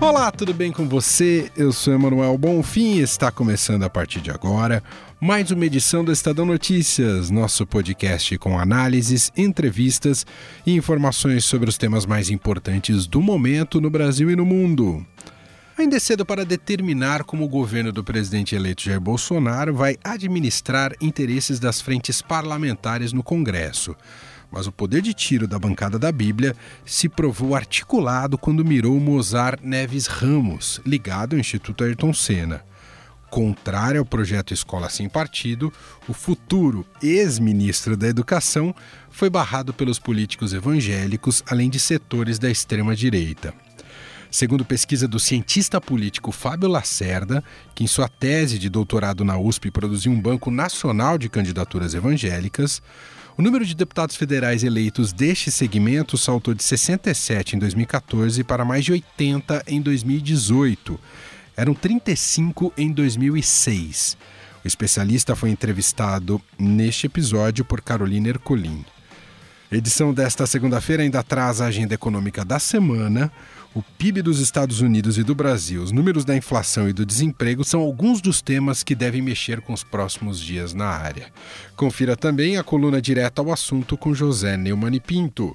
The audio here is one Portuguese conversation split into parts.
Olá, tudo bem com você? Eu sou Emanuel Bonfim e está começando a partir de agora mais uma edição do Estadão Notícias, nosso podcast com análises, entrevistas e informações sobre os temas mais importantes do momento no Brasil e no mundo. Ainda é cedo para determinar como o governo do presidente eleito Jair Bolsonaro vai administrar interesses das frentes parlamentares no Congresso. Mas o poder de tiro da bancada da Bíblia se provou articulado quando mirou Mozart Neves Ramos, ligado ao Instituto Ayrton Senna. Contrário ao projeto Escola Sem Partido, o futuro ex-ministro da Educação foi barrado pelos políticos evangélicos, além de setores da extrema-direita. Segundo pesquisa do cientista político Fábio Lacerda, que em sua tese de doutorado na USP produziu um banco nacional de candidaturas evangélicas, o número de deputados federais eleitos deste segmento saltou de 67 em 2014 para mais de 80 em 2018 eram 35 em 2006. O especialista foi entrevistado neste episódio por Carolina Ercolim. Edição desta segunda-feira ainda traz a agenda econômica da semana. O PIB dos Estados Unidos e do Brasil, os números da inflação e do desemprego são alguns dos temas que devem mexer com os próximos dias na área. Confira também a coluna direta ao assunto com José Neumann e Pinto.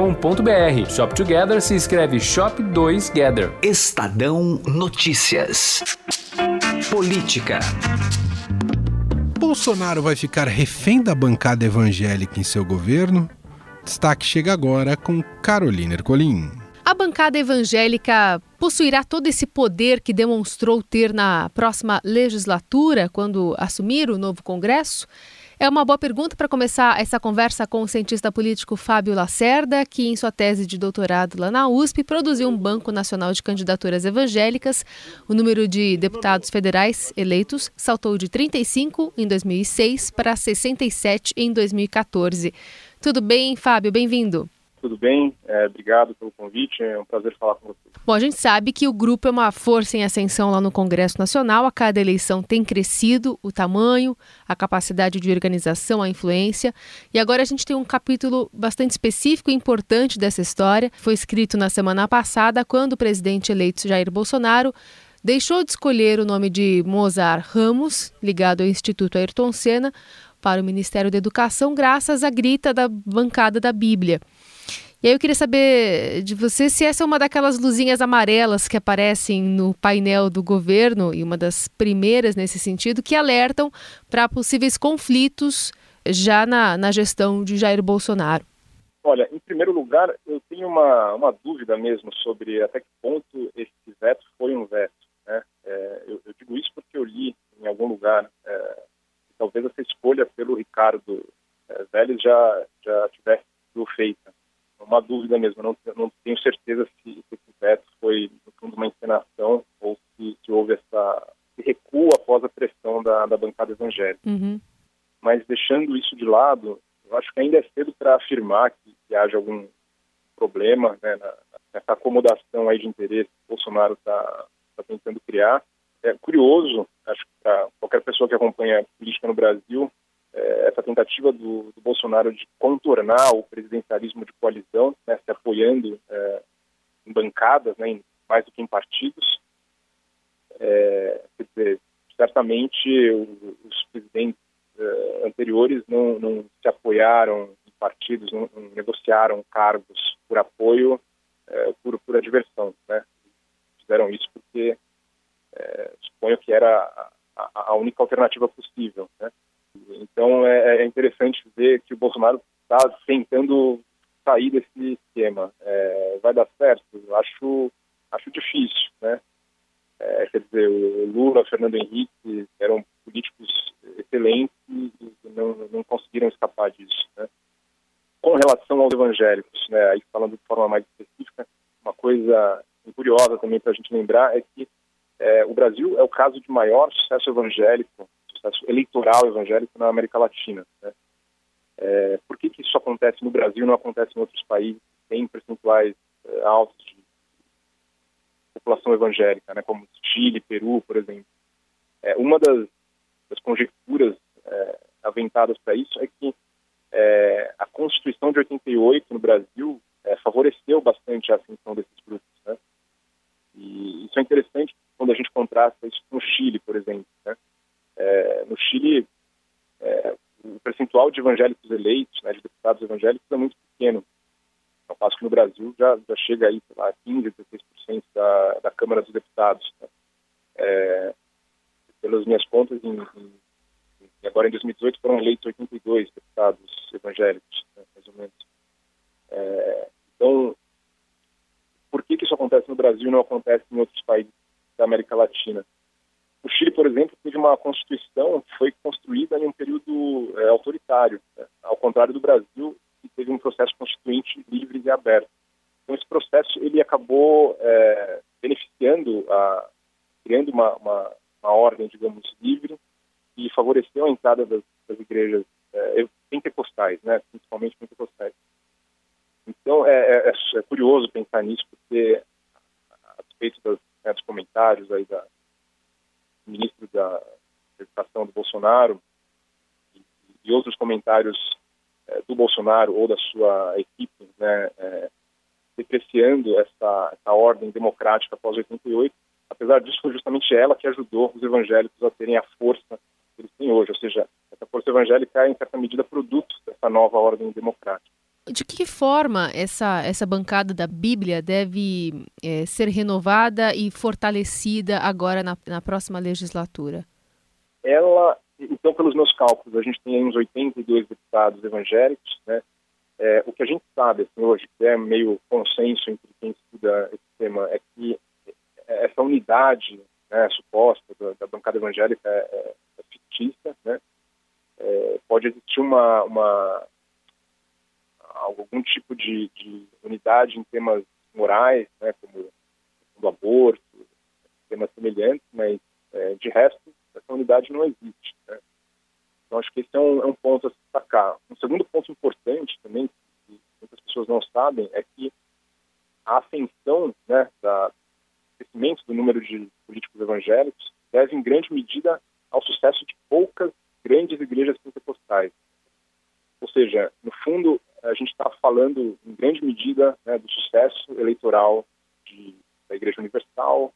shop2gather.com.br. Shop Together se escreve Shop 2 Gather. Estadão Notícias. Política. Bolsonaro vai ficar refém da bancada evangélica em seu governo? Destaque chega agora com Carolina Ercolim. A bancada evangélica possuirá todo esse poder que demonstrou ter na próxima legislatura, quando assumir o novo Congresso? É uma boa pergunta para começar essa conversa com o cientista político Fábio Lacerda, que em sua tese de doutorado lá na USP produziu um Banco Nacional de Candidaturas Evangélicas. O número de deputados federais eleitos saltou de 35 em 2006 para 67 em 2014. Tudo bem, Fábio? Bem-vindo. Tudo bem, é, obrigado pelo convite, é um prazer falar com você. Bom, a gente sabe que o grupo é uma força em ascensão lá no Congresso Nacional, a cada eleição tem crescido o tamanho, a capacidade de organização, a influência, e agora a gente tem um capítulo bastante específico e importante dessa história, foi escrito na semana passada, quando o presidente eleito Jair Bolsonaro deixou de escolher o nome de Mozart Ramos, ligado ao Instituto Ayrton Senna, para o Ministério da Educação, graças à grita da bancada da Bíblia. E aí eu queria saber de você se essa é uma daquelas luzinhas amarelas que aparecem no painel do governo, e uma das primeiras nesse sentido, que alertam para possíveis conflitos já na, na gestão de Jair Bolsonaro. Olha, em primeiro lugar, eu tenho uma, uma dúvida mesmo sobre até que ponto esse veto foi um veto. Né? É, eu, eu, digo isso porque eu li em algum lugar é, talvez essa escolha pelo Ricardo é, Vélez já, já tivesse sido feita uma dúvida mesmo. Não, não tenho certeza se, se esse veto foi, no fundo, uma encenação ou se, se houve essa esse recuo após a pressão da, da bancada evangélica. Uhum. Mas deixando isso de lado, eu acho que ainda é cedo para afirmar que, que, haja algum problema né, na, nessa acomodação aí de interesse que o Bolsonaro está tá tentando criar. É curioso, acho que para qualquer pessoa que acompanha política no Brasil, é, essa tentativa do, do, Bolsonaro de contornar o presidencialismo de coalizão, né, se apoiando é, em bancadas, né, em, mais do que em partidos. É, dizer, certamente os presidentes é, anteriores não, não, se apoiaram em partidos, não, não negociaram cargos por apoio, é, por, por adversão. Né? Fizeram isso porque suponho que era a, a única alternativa possível. Né? Então é, é interessante ver que o Bolsonaro está tentando sair desse esquema. É, vai dar certo? Acho, acho difícil, né? É, quer dizer, o Lula, Fernando Henrique eram políticos excelentes e não, não conseguiram escapar disso, né? Com relação aos evangélicos, né, aí falando de forma mais específica, uma coisa curiosa também para a gente lembrar é que é, o Brasil é o caso de maior sucesso evangélico, sucesso eleitoral evangélico na América Latina. Né? É, por que, que isso acontece no Brasil não acontece em outros países têm percentuais é, altos de população evangélica, né, como Chile, Peru, por exemplo? É, uma das, das conjecturas é, aventadas para isso é que é, a Constituição de 88 no Brasil é, favoreceu bastante a ascensão desses grupos. Né? E isso é interessante quando a gente contrasta isso com o Chile, por exemplo. Né? É, no Chile, é, o percentual de evangélicos eleitos, né, de deputados evangélicos, é muito pequeno. Ao passo que no Brasil já, já chega aí, lá, 15%, 16% da, da Câmara dos Deputados. Né? É, pelas minhas contas, em, em agora, em 2018, foram eleitos 82 deputados evangélicos, né, mais ou menos. É, então, por que, que isso acontece no Brasil e não acontece em outros países da América Latina? O Chile, por exemplo, teve uma constituição foi construída em um período é, autoritário, né? ao contrário do Brasil, que teve um processo constituinte livre e aberto. Então, esse processo ele acabou é, beneficiando, a, criando uma, uma, uma ordem, digamos, livre e favoreceu a entrada das, das igrejas é, pentecostais, né, principalmente pentecostais. Então é, é, é, curioso pensar nisso porque a respeito das, né, dos comentários aí da do ministro da Educação do Bolsonaro e, e outros comentários é, do Bolsonaro ou da sua equipe, né, é, depreciando essa, essa ordem democrática após 88, apesar disso foi justamente ela que ajudou os evangélicos a terem a força que eles têm hoje, ou seja, essa força evangélica é, em certa medida, produto dessa nova ordem democrática. De que forma essa, essa bancada da Bíblia deve é, ser renovada e fortalecida agora na, na próxima legislatura? Ela, então, pelos meus cálculos, a gente tem uns 82 deputados evangélicos, né? É, o que a gente sabe assim, hoje, que é meio consenso entre quem estuda esse tema, é que essa unidade né, suposta da, da, bancada evangélica é, é, é fictícia, né? É, pode existir uma, uma algum tipo de, de, unidade em temas morais, né, como o aborto, temas semelhantes, mas é, de resto essa unidade não existe. Então acho que esse é um, é um, ponto a destacar. Um segundo ponto importante também que muitas pessoas não sabem é que a ascensão né, da, crescimento do número de políticos evangélicos deve, em grande medida, ao sucesso de poucas grandes igrejas pentecostais. Ou seja, no fundo, a gente está falando, em grande medida, né, do sucesso eleitoral de, da Igreja Universal,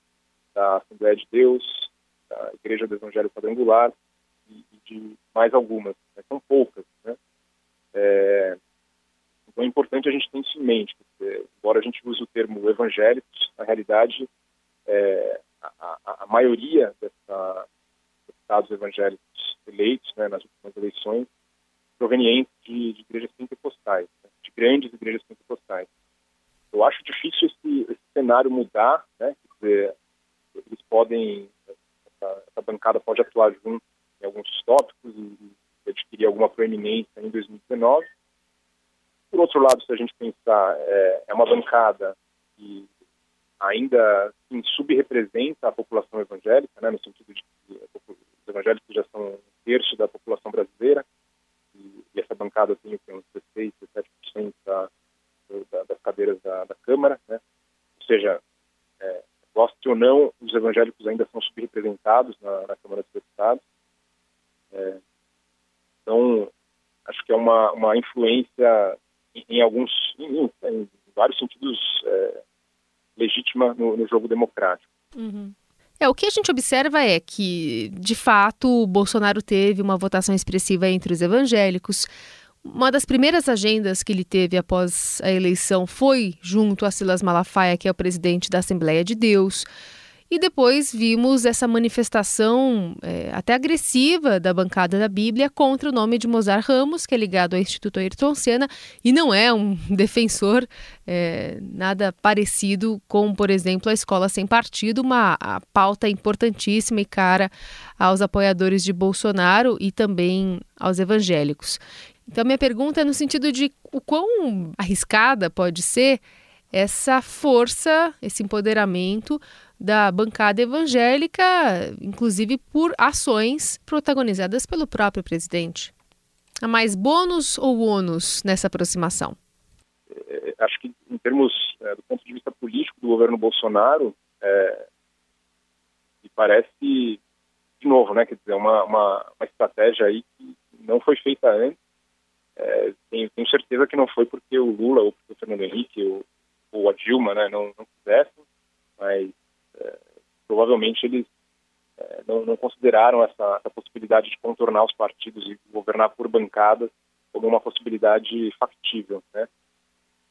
da Assembleia de Deus, da Igreja do Evangelho Quadrangular de mais algumas. Né, são poucas. Né? É, então é importante a gente ter isso em mente. Porque, embora a gente use o termo evangélicos, na realidade é, a, a, maioria dessa, deputados evangélicos eleitos né, nas últimas eleições provenientes de, de igrejas pentecostais, né, de grandes igrejas pentecostais. Eu acho difícil esse, esse cenário mudar, né, dizer, eles podem, essa, essa, bancada pode atuar junto em alguns tópicos e, adquirir alguma proeminência em 2019. Por outro lado, se a gente pensar, é, é uma bancada que ainda assim, subrepresenta a população evangélica, né, no sentido de que os evangélicos já são um terço da população brasileira, e, e essa bancada tem uns 16, 17% da, da, das cadeiras da, da Câmara, né, ou seja, é, goste ou não, os evangélicos ainda são subrepresentados na, na Câmara dos Deputados. Então, acho que é uma, uma influência em, em alguns, em, em, vários sentidos é, legítima no, no jogo democrático. Uhum. É, o que a gente observa é que, de fato, o Bolsonaro teve uma votação expressiva entre os evangélicos. Uma das primeiras agendas que ele teve após a eleição foi junto a Silas Malafaia, que é o presidente da Assembleia de Deus. E depois vimos essa manifestação é, até agressiva da bancada da Bíblia contra o nome de Mozart Ramos, que é ligado ao Instituto Ayrton Senna e não é um defensor é, nada parecido com, por exemplo, a Escola Sem Partido, uma pauta importantíssima e cara aos apoiadores de Bolsonaro e também aos evangélicos. Então, minha pergunta é no sentido de o quão arriscada pode ser essa força, esse empoderamento da bancada evangélica, inclusive por ações protagonizadas pelo próprio presidente. Há mais bônus ou ônus nessa aproximação? É, acho que, em termos é, do ponto de vista político do governo Bolsonaro, é, me parece, de novo, né, quer dizer, uma, uma, uma estratégia aí que não foi feita antes. É, tenho, tenho, certeza que não foi porque o Lula ou porque o Fernando Henrique ou ou a Dilma né, não, não quisessem, mas é, provavelmente eles é, não, não, consideraram essa, essa, possibilidade de contornar os partidos e governar por bancadas como uma possibilidade factível. Né?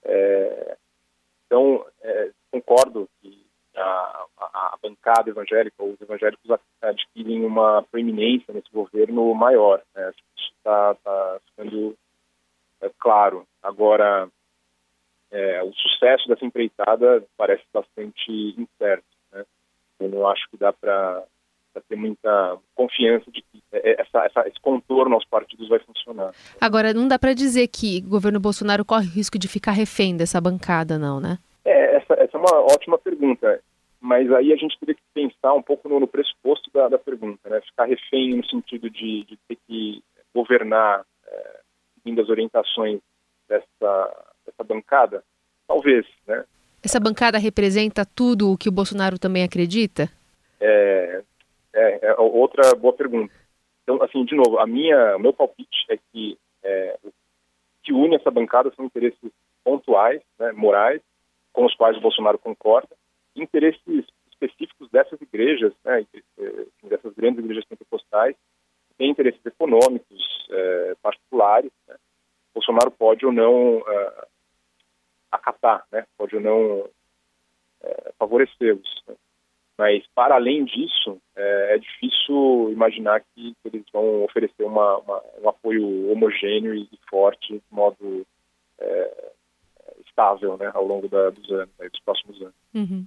É, então, é, concordo que a, a, a, bancada evangélica, ou os evangélicos adquirem uma proeminência nesse governo maior. Né? Acho que isso está tá ficando é, claro. Agora, é, o sucesso dessa empreitada parece bastante incerto. Né? Eu não acho que dá para ter muita confiança de que é, essa, essa, esse contorno aos partidos vai funcionar. Agora, não dá para dizer que o governo Bolsonaro corre risco de ficar refém dessa bancada, não, né? É, essa, essa é uma ótima pergunta. Mas aí a gente teria que pensar um pouco no, no pressuposto da, da, pergunta, né? Ficar refém no sentido de, de ter que governar é, seguindo as orientações dessa essa bancada? Talvez, né? Essa bancada representa tudo o que o Bolsonaro também acredita? É, é, é outra boa pergunta. Então, assim, de novo, a minha, o meu palpite é que é, o que une essa bancada são interesses pontuais, né, morais, com os quais o Bolsonaro concorda, interesses específicos dessas igrejas, né, é, dessas grandes igrejas pentecostais, tem interesses econômicos é, particulares. Né. Bolsonaro pode ou não uh, acatar, né? pode não é, favorecê-los. Né? Mas, para além disso, é, é difícil imaginar que, eles vão oferecer uma, uma, um apoio homogêneo e forte, de modo é, estável, né, ao longo da, dos anos, dos próximos anos. Uhum.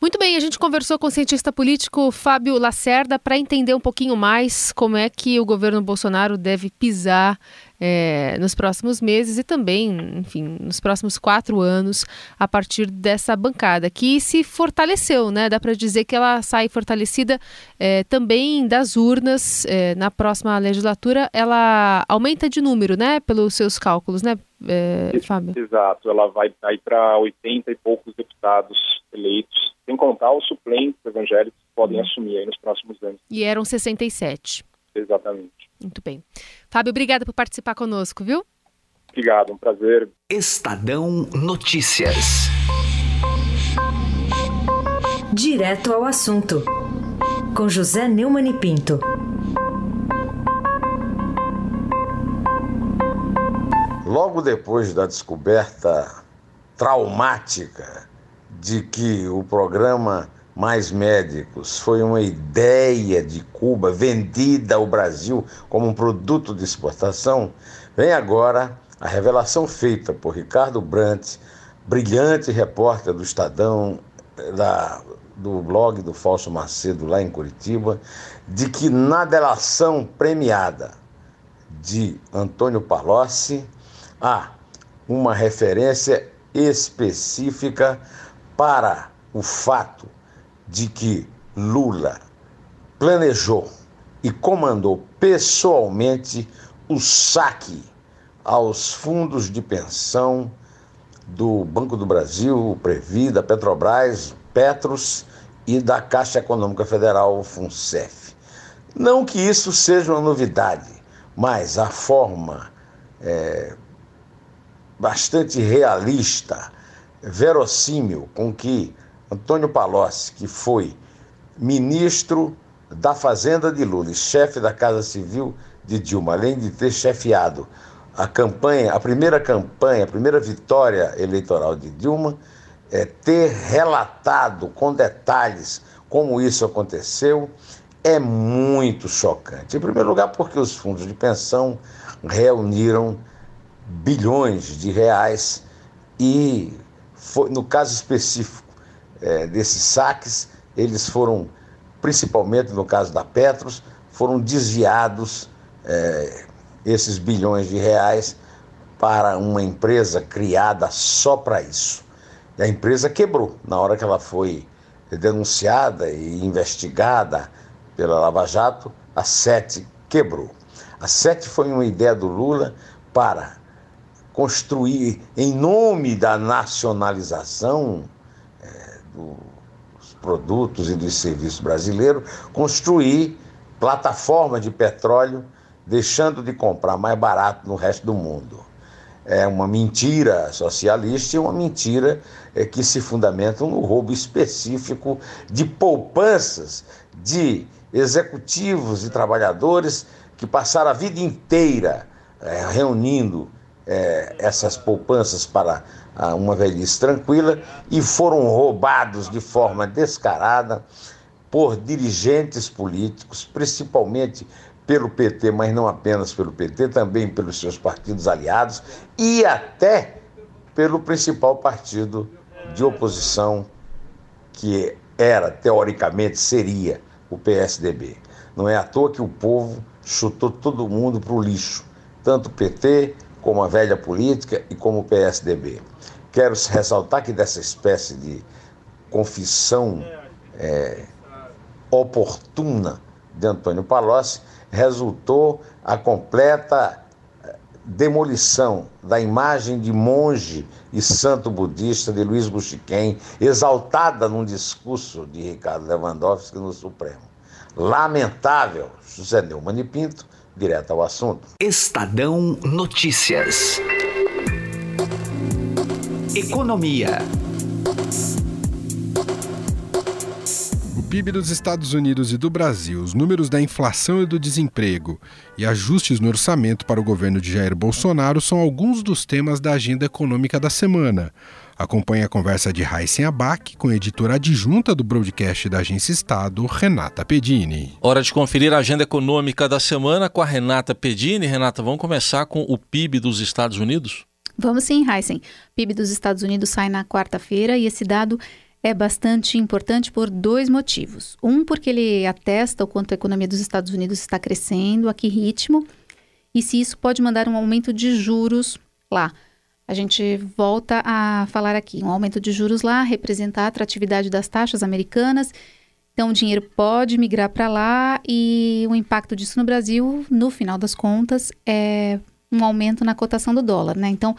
Muito bem, a gente conversou com o cientista político Fábio Lacerda para entender um pouquinho mais como é que o governo Bolsonaro deve pisar é, nos próximos meses e também, enfim, nos próximos quatro anos, a partir dessa bancada, que se fortaleceu, né? Dá para dizer que ela sai fortalecida é, também das urnas é, na próxima legislatura. Ela aumenta de número, né? Pelos seus cálculos, né, Fábio? Exato, ela vai para 80 e poucos deputados eleitos sem contar os suplentes evangélicos que podem uhum. assumir aí nos próximos anos. E eram 67. Exatamente. Muito bem. Fábio, obrigada por participar conosco, viu? Obrigado, um prazer. Estadão Notícias. Direto ao assunto. Com José Neumann e Pinto. Logo depois da descoberta traumática de que o programa Mais Médicos foi uma ideia de Cuba vendida ao Brasil como um produto de exportação, vem agora a revelação feita por Ricardo Brandt, brilhante repórter do Estadão, da, do blog do Falso Macedo lá em Curitiba, de que na delação premiada de Antônio Palocci há uma referência específica para o fato de que Lula planejou e comandou pessoalmente o saque aos fundos de pensão do Banco do Brasil, Previ, da Petrobras, Petros e da Caixa Econômica Federal, FUNCEF. Não que isso seja uma novidade, mas a forma é, bastante realista verossímil com que Antônio Palocci, que foi ministro da Fazenda de Lula e chefe da Casa Civil de Dilma, além de ter chefiado a campanha, a primeira campanha, a primeira vitória eleitoral de Dilma, é, ter relatado com detalhes como isso aconteceu é muito chocante. Em primeiro lugar, porque os fundos de pensão reuniram bilhões de reais e, foi, no caso específico é, desses saques, eles foram, principalmente no caso da Petros, foram desviados é, esses bilhões de reais para uma empresa criada só para isso. E a empresa quebrou na hora que ela foi denunciada e investigada pela Lava Jato, a SETE quebrou. A SETE foi uma ideia do Lula para construir, em nome da nacionalização é, dos produtos e dos serviços brasileiros, construir plataforma de petróleo, deixando de comprar mais barato no resto do mundo. É uma mentira socialista e uma mentira é, que se fundamenta no roubo específico de poupanças de executivos e trabalhadores que passaram a vida inteira é, reunindo é, essas poupanças para a, uma velhice tranquila e foram roubados de forma descarada por dirigentes políticos, principalmente pelo PT, mas não apenas pelo PT, também pelos seus partidos aliados e até pelo principal partido de oposição que era, teoricamente, seria o PSDB. Não é à toa que o povo chutou todo mundo para o lixo, tanto o PT como a velha política e como o PSDB. Quero ressaltar que dessa espécie de confissão é, oportuna de Antônio Palocci resultou a completa é, demolição da imagem de monge e santo budista de Luiz Guxiquem, exaltada num discurso de Ricardo Lewandowski no Supremo. Lamentável, José Neumann e Pinto, direto ao assunto. Estadão Notícias. Economia. O PIB dos Estados Unidos e do Brasil, os números da inflação e do desemprego e ajustes no orçamento para o governo de Jair Bolsonaro são alguns dos temas da agenda econômica da semana. Acompanhe a conversa de Heisen Abac com a editora adjunta do broadcast da Agência Estado, Renata Pedini. Hora de conferir a agenda econômica da semana com a Renata Pedini. Renata, vamos começar com o PIB dos Estados Unidos? Vamos sim, Heisen. O PIB dos Estados Unidos sai na quarta-feira e esse dado é bastante importante por dois motivos. Um, porque ele atesta o quanto a economia dos Estados Unidos está crescendo, a que ritmo, e se isso pode mandar um aumento de juros lá. A gente volta a falar aqui. Um aumento de juros lá representa a atratividade das taxas americanas. Então, o dinheiro pode migrar para lá e o impacto disso no Brasil, no final das contas, é um aumento na cotação do dólar, né? Então,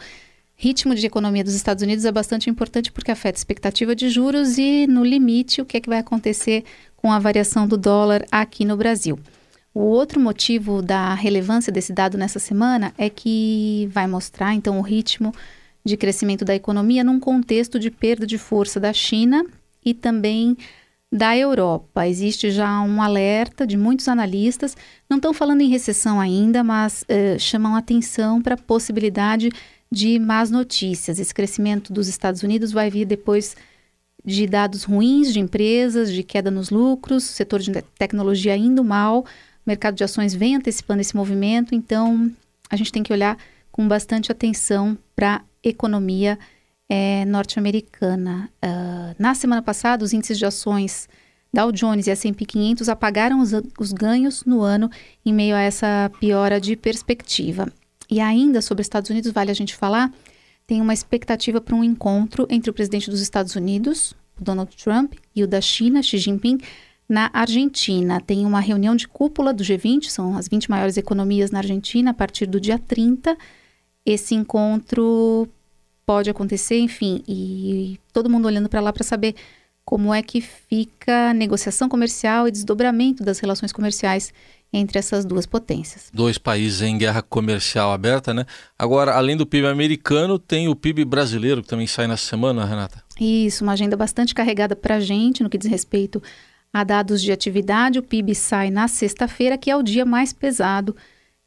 ritmo de economia dos Estados Unidos é bastante importante porque afeta a expectativa de juros e, no limite, o que, é que vai acontecer com a variação do dólar aqui no Brasil. O outro motivo da relevância desse dado nessa semana é que vai mostrar, então, o ritmo de crescimento da economia num contexto de perda de força da China e também da Europa. Existe já um alerta de muitos analistas, não estão falando em recessão ainda, mas uh, chamam atenção para a possibilidade de más notícias. Esse crescimento dos Estados Unidos vai vir depois de dados ruins de empresas, de queda nos lucros, setor de tecnologia indo mal, o mercado de ações vem antecipando esse movimento, então a gente tem que olhar com bastante atenção para a economia é, norte-americana. Uh, na semana passada, os índices de ações Dow Jones e S&P 500 apagaram os, os ganhos no ano em meio a essa piora de perspectiva. E ainda sobre os Estados Unidos, vale a gente falar, tem uma expectativa para um encontro entre o presidente dos Estados Unidos, Donald Trump, e o da China, Xi Jinping, na Argentina. Tem uma reunião de cúpula do G20, são as 20 maiores economias na Argentina, a partir do dia 30. Esse encontro pode acontecer, enfim, e todo mundo olhando para lá para saber como é que fica a negociação comercial e desdobramento das relações comerciais entre essas duas potências. Dois países em guerra comercial aberta, né? Agora, além do PIB americano, tem o PIB brasileiro que também sai nessa semana, Renata. Isso, uma agenda bastante carregada para a gente no que diz respeito a dados de atividade, o PIB sai na sexta-feira, que é o dia mais pesado.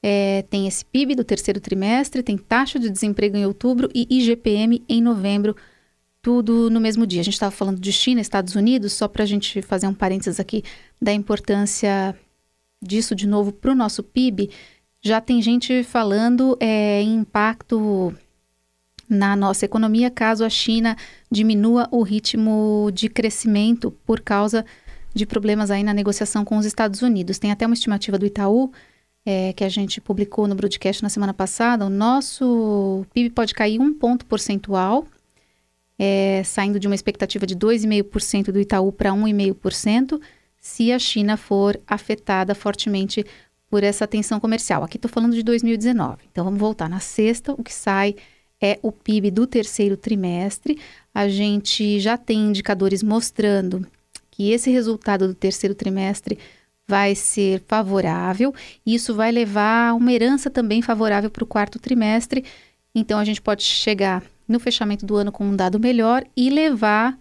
É, tem esse PIB do terceiro trimestre, tem taxa de desemprego em outubro e IGPM em novembro. tudo no mesmo dia. A gente estava falando de China, Estados Unidos, só para a gente fazer um parênteses aqui da importância disso de novo para o nosso PIB. Já tem gente falando é, em impacto na nossa economia caso a China diminua o ritmo de crescimento por causa de problemas aí na negociação com os Estados Unidos. Tem até uma estimativa do Itaú é, que a gente publicou no broadcast na semana passada. O nosso PIB pode cair um ponto percentual, é, saindo de uma expectativa de 2,5% do Itaú para 1,5%, se a China for afetada fortemente por essa tensão comercial. Aqui estou falando de 2019. Então vamos voltar. Na sexta, o que sai é o PIB do terceiro trimestre. A gente já tem indicadores mostrando que esse resultado do terceiro trimestre vai ser favorável. Isso vai levar uma herança também favorável para o quarto trimestre. Então, a gente pode chegar no fechamento do ano com um dado melhor e levar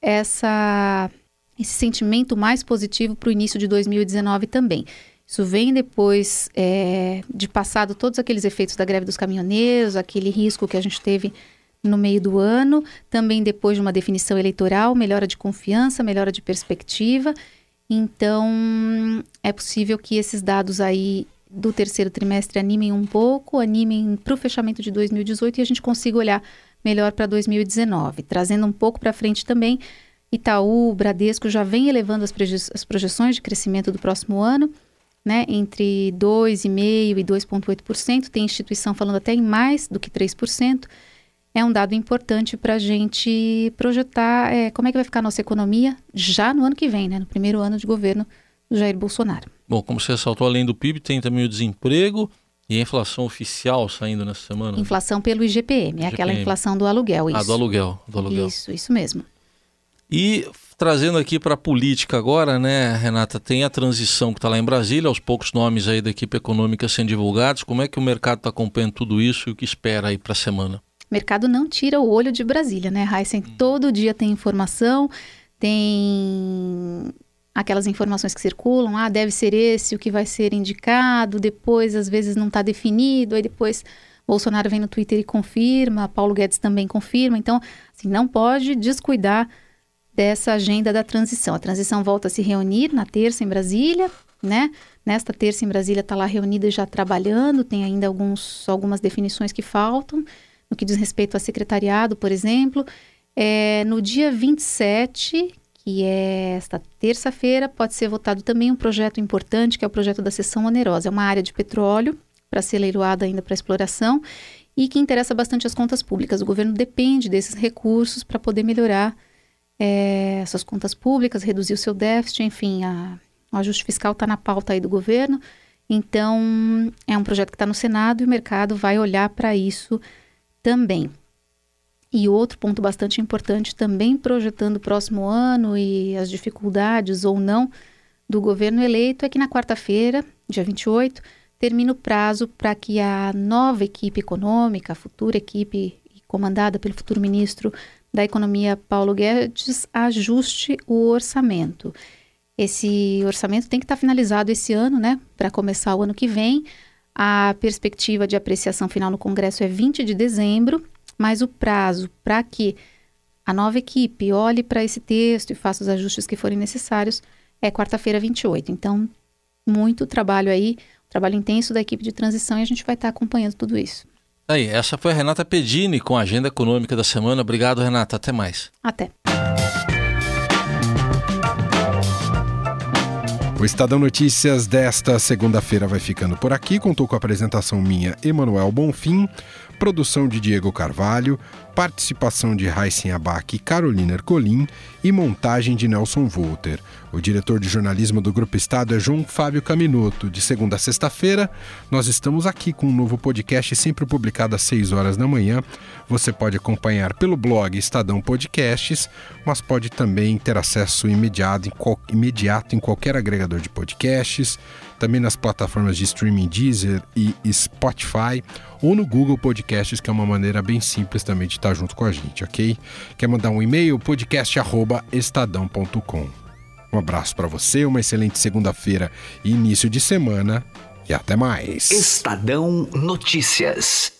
essa, esse sentimento mais positivo para o início de 2019 também. Isso vem depois é, de passado todos aqueles efeitos da greve dos caminhoneiros, aquele risco que a gente teve no meio do ano, também depois de uma definição eleitoral, melhora de confiança, melhora de perspectiva. Então, é possível que esses dados aí do terceiro trimestre animem um pouco, animem para o fechamento de 2018 e a gente consiga olhar melhor para 2019. Trazendo um pouco para frente também, Itaú, Bradesco já vem elevando as, as projeções de crescimento do próximo ano, né, entre 2,5% e 2,8%. Tem instituição falando até em mais do que 3% é um dado importante para a gente projetar é, como é que vai ficar a nossa economia já no ano que vem, né, no primeiro ano de governo do Jair Bolsonaro. Bom, como você ressaltou, além do PIB, tem também o desemprego e a inflação oficial saindo nessa semana. Inflação pelo IGPM, é aquela inflação do aluguel. Isso. Ah, do aluguel, do aluguel. Isso, isso mesmo. E trazendo aqui para a política agora, né, Renata, tem a transição que está lá em Brasília, aos poucos nomes aí da equipe econômica sendo divulgados. Como é que o mercado está acompanhando tudo isso e o que espera aí para a semana? Mercado não tira o olho de Brasília, né, Heisen? Hum. Todo dia tem informação, tem aquelas informações que circulam, ah, deve ser esse o que vai ser indicado, depois às vezes não está definido, aí depois Bolsonaro vem no Twitter e confirma, Paulo Guedes também confirma, então assim, não pode descuidar dessa agenda da transição. A transição volta a se reunir na terça em Brasília, né? Nesta terça em Brasília está lá reunida e já trabalhando, tem ainda alguns, algumas definições que faltam no que diz respeito a secretariado, por exemplo. É, no dia 27, que é esta terça-feira, pode ser votado também um projeto importante, que é o projeto da seção onerosa. É uma área de petróleo para ser leiloada ainda para exploração e que interessa bastante as contas públicas. O governo depende desses recursos para poder melhorar é, suas contas públicas, reduzir o seu déficit, enfim, a, o ajuste fiscal está na pauta aí do governo. Então, é um projeto que está no Senado e o mercado vai olhar para isso também. E outro ponto bastante importante, também projetando o próximo ano e as dificuldades ou não do governo eleito, é que na quarta-feira, dia 28, termina o prazo para que a nova equipe econômica, a futura equipe comandada pelo futuro ministro da Economia, Paulo Guedes, ajuste o orçamento. Esse orçamento tem que estar finalizado esse ano, né, para começar o ano que vem. A perspectiva de apreciação final no Congresso é 20 de dezembro, mas o prazo para que a nova equipe olhe para esse texto e faça os ajustes que forem necessários é quarta-feira 28. Então, muito trabalho aí, trabalho intenso da equipe de transição e a gente vai estar acompanhando tudo isso. Aí, essa foi a Renata Pedini com a agenda econômica da semana. Obrigado, Renata. Até mais. Até. O Estadão Notícias desta segunda-feira vai ficando por aqui. Contou com a apresentação minha, Emanuel Bonfim, produção de Diego Carvalho, participação de Raíssen Abac e Carolina Ercolim e montagem de Nelson Volter. O diretor de jornalismo do Grupo Estado é João Fábio Caminoto. De segunda a sexta-feira, nós estamos aqui com um novo podcast sempre publicado às 6 horas da manhã. Você pode acompanhar pelo blog Estadão Podcasts, mas pode também ter acesso imediato em, imediato em qualquer agregador de podcasts, também nas plataformas de streaming Deezer e Spotify ou no Google Podcasts, que é uma maneira bem simples também de estar junto com a gente, ok? Quer mandar um e-mail? podcast@estadão.com. Um abraço para você, uma excelente segunda-feira e início de semana e até mais. Estadão Notícias.